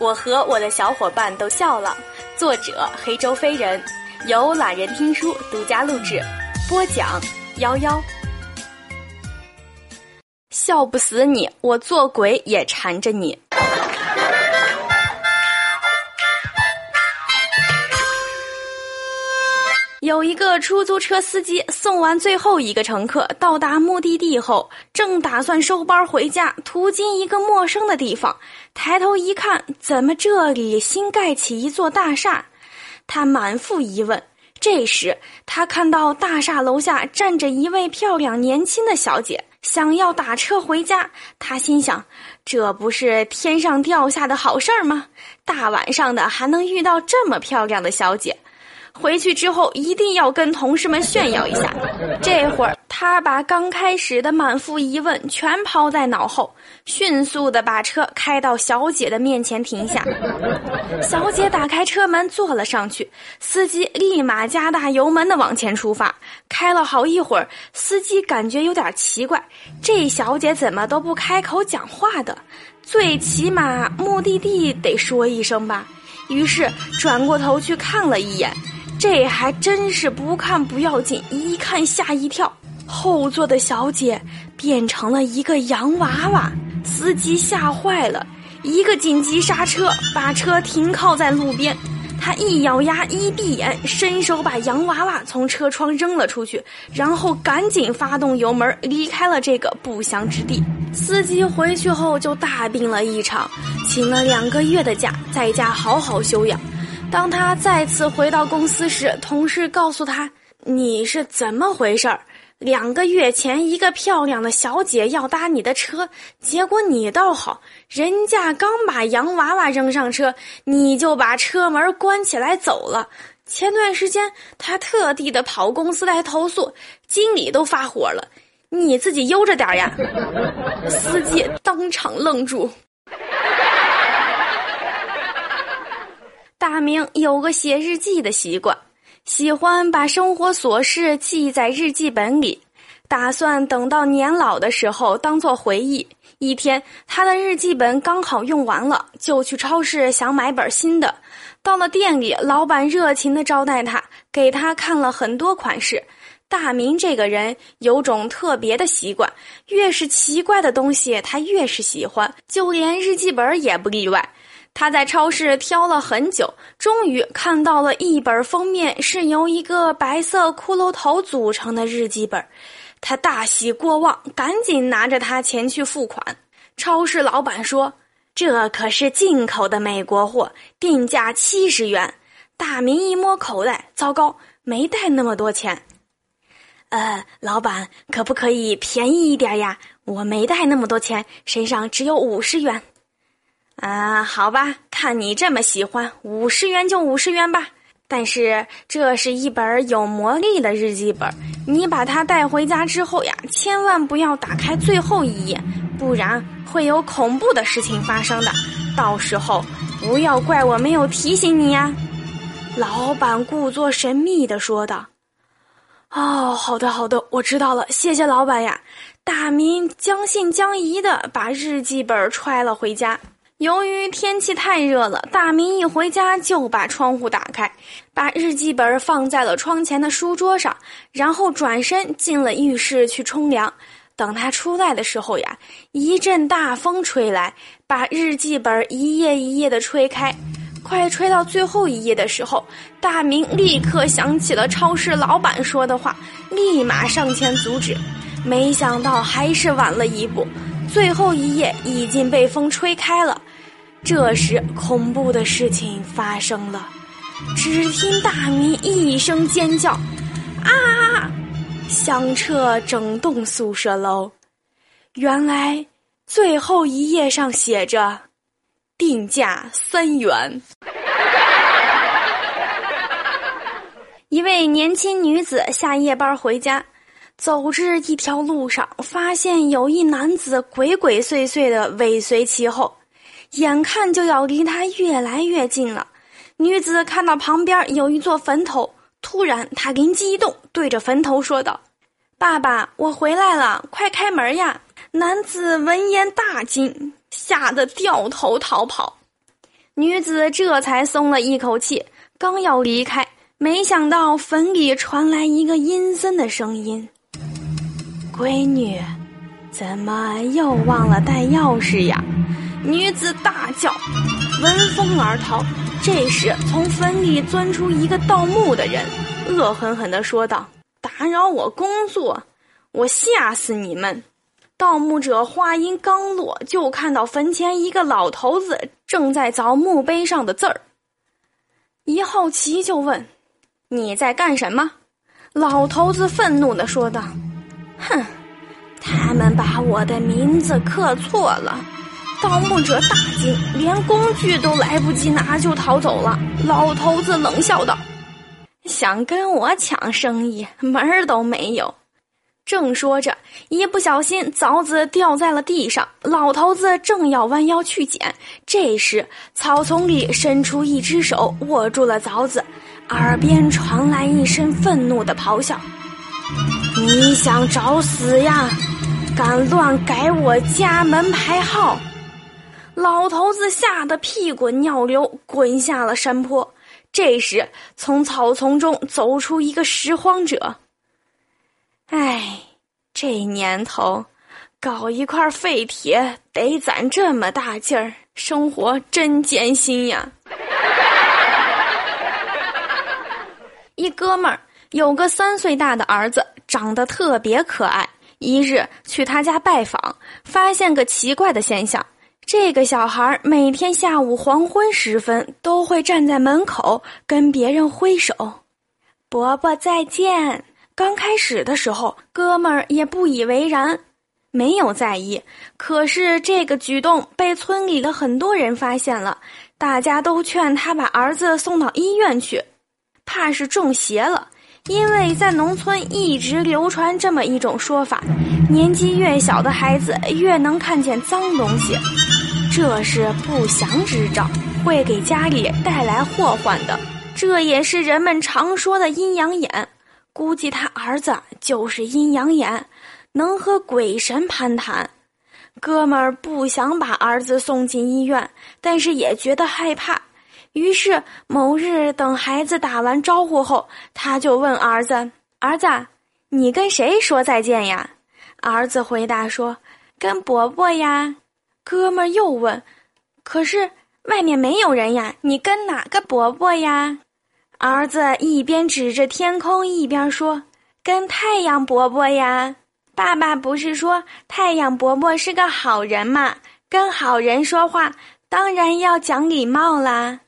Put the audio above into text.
我和我的小伙伴都笑了。作者：黑周飞人，由懒人听书独家录制，播讲：幺幺。笑不死你，我做鬼也缠着你。有一个出租车司机送完最后一个乘客到达目的地后，正打算收班回家，途经一个陌生的地方，抬头一看，怎么这里新盖起一座大厦？他满腹疑问。这时，他看到大厦楼下站着一位漂亮年轻的小姐，想要打车回家。他心想：这不是天上掉下的好事儿吗？大晚上的还能遇到这么漂亮的小姐？回去之后一定要跟同事们炫耀一下。这会儿，他把刚开始的满腹疑问全抛在脑后，迅速的把车开到小姐的面前停下。小姐打开车门坐了上去，司机立马加大油门的往前出发。开了好一会儿，司机感觉有点奇怪，这小姐怎么都不开口讲话的？最起码目的地得说一声吧。于是转过头去看了一眼。这还真是不看不要紧，一看吓一跳。后座的小姐变成了一个洋娃娃，司机吓坏了，一个紧急刹车，把车停靠在路边。他一咬牙，一闭眼，伸手把洋娃娃从车窗扔了出去，然后赶紧发动油门离开了这个不祥之地。司机回去后就大病了一场，请了两个月的假，在家好好休养。当他再次回到公司时，同事告诉他：“你是怎么回事儿？两个月前，一个漂亮的小姐要搭你的车，结果你倒好，人家刚把洋娃娃扔上车，你就把车门关起来走了。前段时间，他特地的跑公司来投诉，经理都发火了，你自己悠着点呀！”司机当场愣住。大明有个写日记的习惯，喜欢把生活琐事记在日记本里，打算等到年老的时候当做回忆。一天，他的日记本刚好用完了，就去超市想买本新的。到了店里，老板热情地招待他，给他看了很多款式。大明这个人有种特别的习惯，越是奇怪的东西，他越是喜欢，就连日记本也不例外。他在超市挑了很久，终于看到了一本封面是由一个白色骷髅头组成的日记本，他大喜过望，赶紧拿着它前去付款。超市老板说：“这可是进口的美国货，定价七十元。”大明一摸口袋，糟糕，没带那么多钱。呃，老板，可不可以便宜一点呀？我没带那么多钱，身上只有五十元。啊，好吧，看你这么喜欢，五十元就五十元吧。但是这是一本有魔力的日记本，你把它带回家之后呀，千万不要打开最后一页，不然会有恐怖的事情发生的。到时候不要怪我没有提醒你呀。老板故作神秘的说道：“哦，好的好的，我知道了，谢谢老板呀。”大明将信将疑的把日记本揣了回家。由于天气太热了，大明一回家就把窗户打开，把日记本放在了窗前的书桌上，然后转身进了浴室去冲凉。等他出来的时候呀，一阵大风吹来，把日记本一页一页的吹开。快吹到最后一页的时候，大明立刻想起了超市老板说的话，立马上前阻止。没想到还是晚了一步，最后一页已经被风吹开了。这时，恐怖的事情发生了。只听大明一声尖叫，“啊！”响彻整栋宿舍楼。原来，最后一页上写着“定价三元”。一位年轻女子下夜班回家，走至一条路上，发现有一男子鬼鬼祟祟的尾随其后。眼看就要离他越来越近了，女子看到旁边有一座坟头，突然她灵机一动，对着坟头说道：“爸爸，我回来了，快开门呀！”男子闻言大惊，吓得掉头逃跑。女子这才松了一口气，刚要离开，没想到坟里传来一个阴森的声音：“闺女，怎么又忘了带钥匙呀？”女子大叫，闻风而逃。这时，从坟里钻出一个盗墓的人，恶狠狠地说道：“打扰我工作，我吓死你们！”盗墓者话音刚落，就看到坟前一个老头子正在凿墓碑上的字儿。一好奇就问：“你在干什么？”老头子愤怒地说道：“哼，他们把我的名字刻错了。”盗墓者大惊，连工具都来不及拿就逃走了。老头子冷笑道：“想跟我抢生意，门儿都没有。”正说着，一不小心凿子掉在了地上，老头子正要弯腰去捡，这时草丛里伸出一只手握住了凿子，耳边传来一声愤怒的咆哮：“你想找死呀？敢乱改我家门牌号！”老头子吓得屁滚尿流，滚下了山坡。这时，从草丛中走出一个拾荒者。哎，这年头，搞一块废铁得攒这么大劲儿，生活真艰辛呀！一哥们儿有个三岁大的儿子，长得特别可爱。一日去他家拜访，发现个奇怪的现象：这个小孩每天下午黄昏时分都会站在门口跟别人挥手：“伯伯再见。”刚开始的时候，哥们儿也不以为然，没有在意。可是这个举动被村里的很多人发现了，大家都劝他把儿子送到医院去，怕是中邪了。因为在农村一直流传这么一种说法：年纪越小的孩子越能看见脏东西，这是不祥之兆，会给家里带来祸患的。这也是人们常说的阴阳眼。估计他儿子就是阴阳眼，能和鬼神攀谈。哥们儿不想把儿子送进医院，但是也觉得害怕。于是某日等孩子打完招呼后，他就问儿子：“儿子，你跟谁说再见呀？”儿子回答说：“跟伯伯呀。”哥们儿又问：“可是外面没有人呀，你跟哪个伯伯呀？”儿子一边指着天空，一边说：“跟太阳伯伯呀，爸爸不是说太阳伯伯是个好人吗？跟好人说话，当然要讲礼貌啦。”